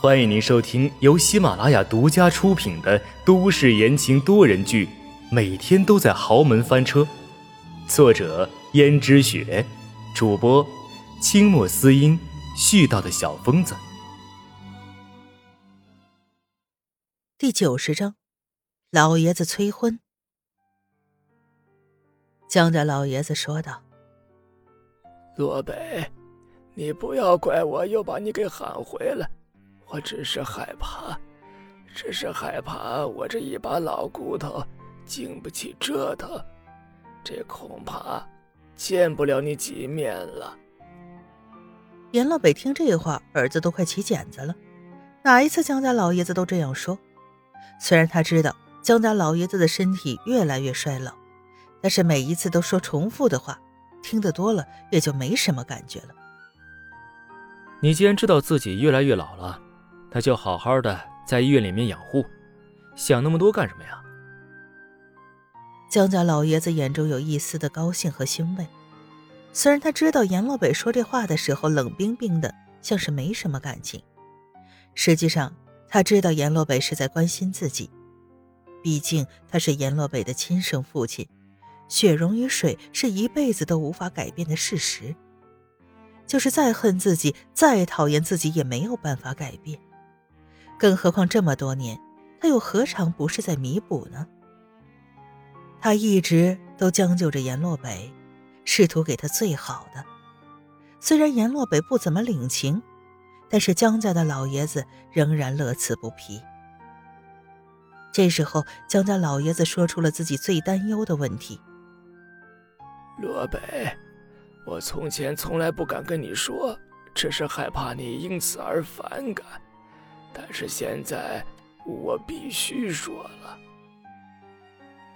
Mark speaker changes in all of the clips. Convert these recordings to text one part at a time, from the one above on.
Speaker 1: 欢迎您收听由喜马拉雅独家出品的都市言情多人剧《每天都在豪门翻车》，作者：胭脂雪，主播：清墨思音，絮叨的小疯子。
Speaker 2: 第九十章，老爷子催婚。江家老爷子说道：“
Speaker 3: 洛北，你不要怪我又把你给喊回来。”我只是害怕，只是害怕我这一把老骨头经不起折腾，这恐怕见不了你几面了。
Speaker 2: 严老北听这话，耳子都快起茧子了。哪一次江家老爷子都这样说？虽然他知道江家老爷子的身体越来越衰老，但是每一次都说重复的话，听得多了也就没什么感觉了。
Speaker 1: 你既然知道自己越来越老了。那就好好的在医院里面养护，想那么多干什么呀？
Speaker 2: 江家老爷子眼中有一丝的高兴和欣慰，虽然他知道严洛北说这话的时候冷冰冰的，像是没什么感情，实际上他知道严洛北是在关心自己，毕竟他是严洛北的亲生父亲，血溶于水是一辈子都无法改变的事实，就是再恨自己，再讨厌自己，也没有办法改变。更何况这么多年，他又何尝不是在弥补呢？他一直都将就着阎洛北，试图给他最好的。虽然阎洛北不怎么领情，但是江家的老爷子仍然乐此不疲。这时候，江家老爷子说出了自己最担忧的问题：“
Speaker 3: 洛北，我从前从来不敢跟你说，只是害怕你因此而反感。”但是现在，我必须说了。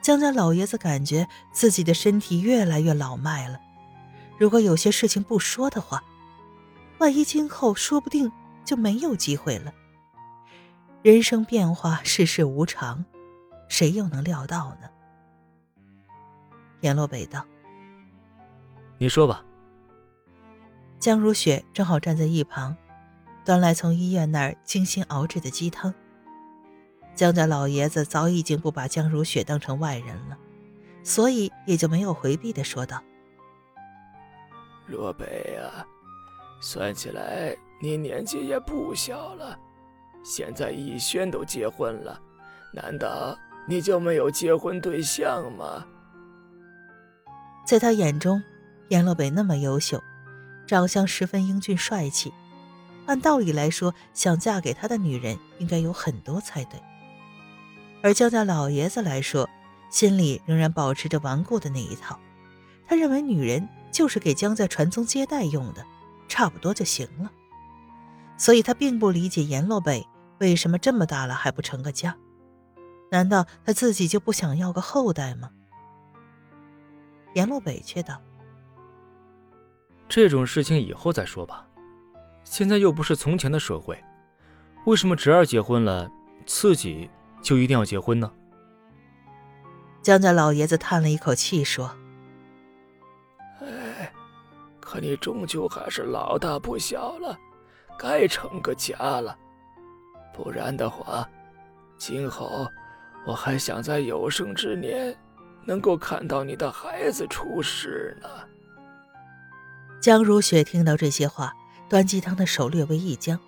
Speaker 2: 江家老爷子感觉自己的身体越来越老迈了，如果有些事情不说的话，万一今后说不定就没有机会了。人生变化，世事无常，谁又能料到呢？阎洛北道：“
Speaker 1: 你说吧。”
Speaker 2: 江如雪正好站在一旁。端来从医院那儿精心熬制的鸡汤。江家老爷子早已经不把江如雪当成外人了，所以也就没有回避的说道：“
Speaker 3: 若北啊，算起来你年纪也不小了，现在逸轩都结婚了，难道你就没有结婚对象吗？”
Speaker 2: 在他眼中，阎洛北那么优秀，长相十分英俊帅气。按道理来说，想嫁给他的女人应该有很多才对。而江家老爷子来说，心里仍然保持着顽固的那一套。他认为女人就是给江家传宗接代用的，差不多就行了。所以他并不理解阎洛北为什么这么大了还不成个家。难道他自己就不想要个后代吗？阎洛北却道：“
Speaker 1: 这种事情以后再说吧。”现在又不是从前的社会，为什么侄儿结婚了，自己就一定要结婚呢？
Speaker 2: 江家老爷子叹了一口气说：“
Speaker 3: 哎，可你终究还是老大不小了，该成个家了。不然的话，今后我还想在有生之年能够看到你的孩子出世呢。”
Speaker 2: 江如雪听到这些话。端鸡汤的手略微一僵。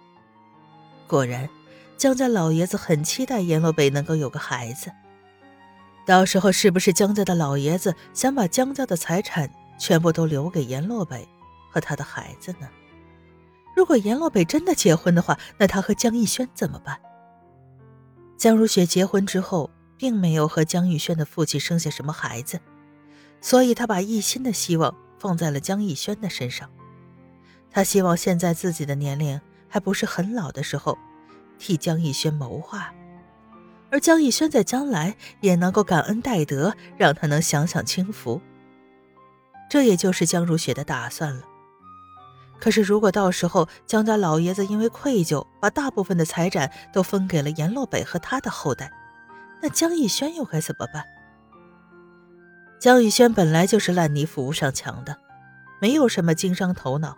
Speaker 2: 果然，江家老爷子很期待阎罗北能够有个孩子。到时候，是不是江家的老爷子想把江家的财产全部都留给阎罗北和他的孩子呢？如果阎罗北真的结婚的话，那他和江逸轩怎么办？江如雪结婚之后，并没有和江逸轩的父亲生下什么孩子，所以她把一心的希望放在了江逸轩的身上。他希望现在自己的年龄还不是很老的时候，替江逸轩谋划，而江逸轩在将来也能够感恩戴德，让他能享享清福。这也就是江如雪的打算了。可是，如果到时候江家老爷子因为愧疚，把大部分的财产都分给了阎洛北和他的后代，那江逸轩又该怎么办？江逸轩本来就是烂泥扶不上墙的，没有什么经商头脑。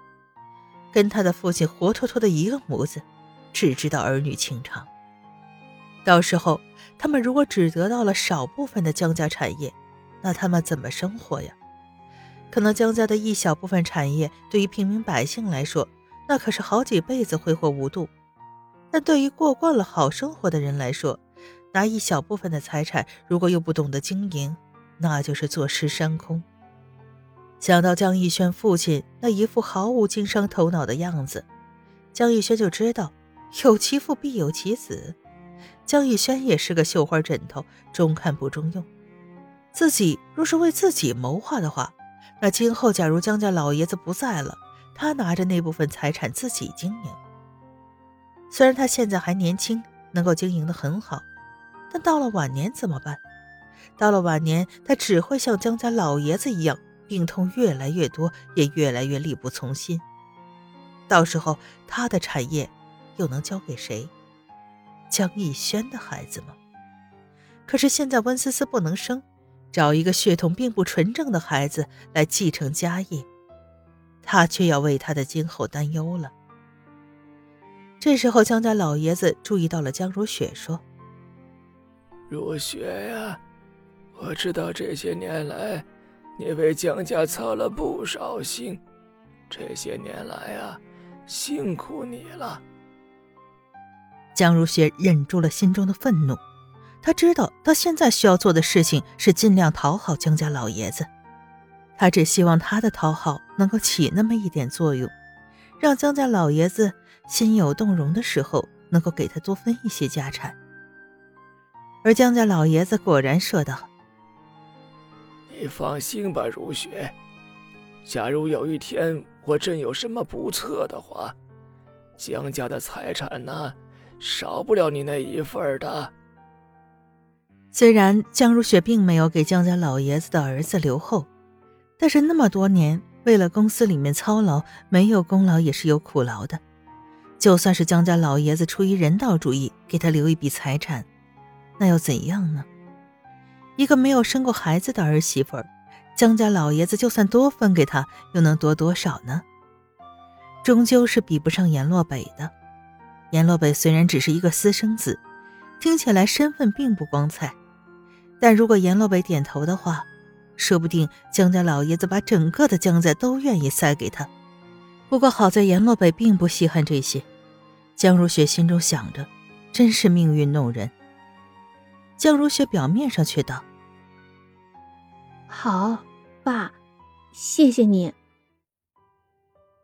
Speaker 2: 跟他的父亲活脱脱的一个模子，只知道儿女情长。到时候，他们如果只得到了少部分的江家产业，那他们怎么生活呀？可能江家的一小部分产业，对于平民百姓来说，那可是好几辈子挥霍无度；但对于过惯了好生活的人来说，拿一小部分的财产，如果又不懂得经营，那就是坐吃山空。想到江逸轩父亲那一副毫无经商头脑的样子，江逸轩就知道有其父必有其子。江逸轩也是个绣花枕头，中看不中用。自己若是为自己谋划的话，那今后假如江家老爷子不在了，他拿着那部分财产自己经营。虽然他现在还年轻，能够经营的很好。但到了晚年怎么办？到了晚年，他只会像江家老爷子一样，病痛越来越多，也越来越力不从心。到时候，他的产业又能交给谁？江逸轩的孩子吗？可是现在温思思不能生，找一个血统并不纯正的孩子来继承家业，他却要为他的今后担忧了。这时候，江家老爷子注意到了江如雪，说。
Speaker 3: 如雪呀，我知道这些年来，你为江家操了不少心，这些年来啊，辛苦你了。
Speaker 2: 江如雪忍住了心中的愤怒，她知道她现在需要做的事情是尽量讨好江家老爷子，她只希望她的讨好能够起那么一点作用，让江家老爷子心有动容的时候，能够给他多分一些家产。而江家老爷子果然说道：“
Speaker 3: 你放心吧，如雪。假如有一天我真有什么不测的话，江家的财产呢，少不了你那一份的。”
Speaker 2: 虽然江如雪并没有给江家老爷子的儿子留后，但是那么多年为了公司里面操劳，没有功劳也是有苦劳的。就算是江家老爷子出于人道主义，给他留一笔财产。那又怎样呢？一个没有生过孩子的儿媳妇儿，江家老爷子就算多分给他，又能多多少呢？终究是比不上阎洛北的。阎洛北虽然只是一个私生子，听起来身份并不光彩，但如果阎洛北点头的话，说不定江家老爷子把整个的江家都愿意塞给他。不过好在阎洛北并不稀罕这些，江如雪心中想着，真是命运弄人。江如雪表面上却道：“
Speaker 4: 好，爸，谢谢你。”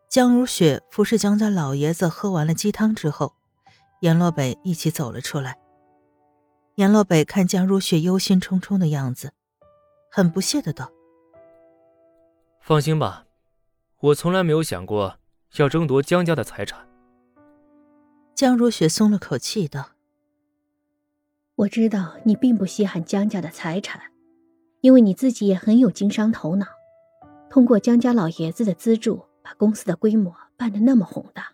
Speaker 2: 江如雪服侍江家老爷子喝完了鸡汤之后，阎洛北一起走了出来。阎洛北看江如雪忧心忡忡的样子，很不屑的道：“
Speaker 1: 放心吧，我从来没有想过要争夺江家的财产。”
Speaker 2: 江如雪松了口气道。
Speaker 4: 我知道你并不稀罕江家的财产，因为你自己也很有经商头脑，通过江家老爷子的资助，把公司的规模办得那么宏大。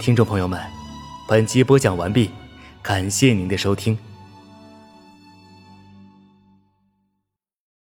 Speaker 1: 听众朋友们，本集播讲完毕，感谢您的收听。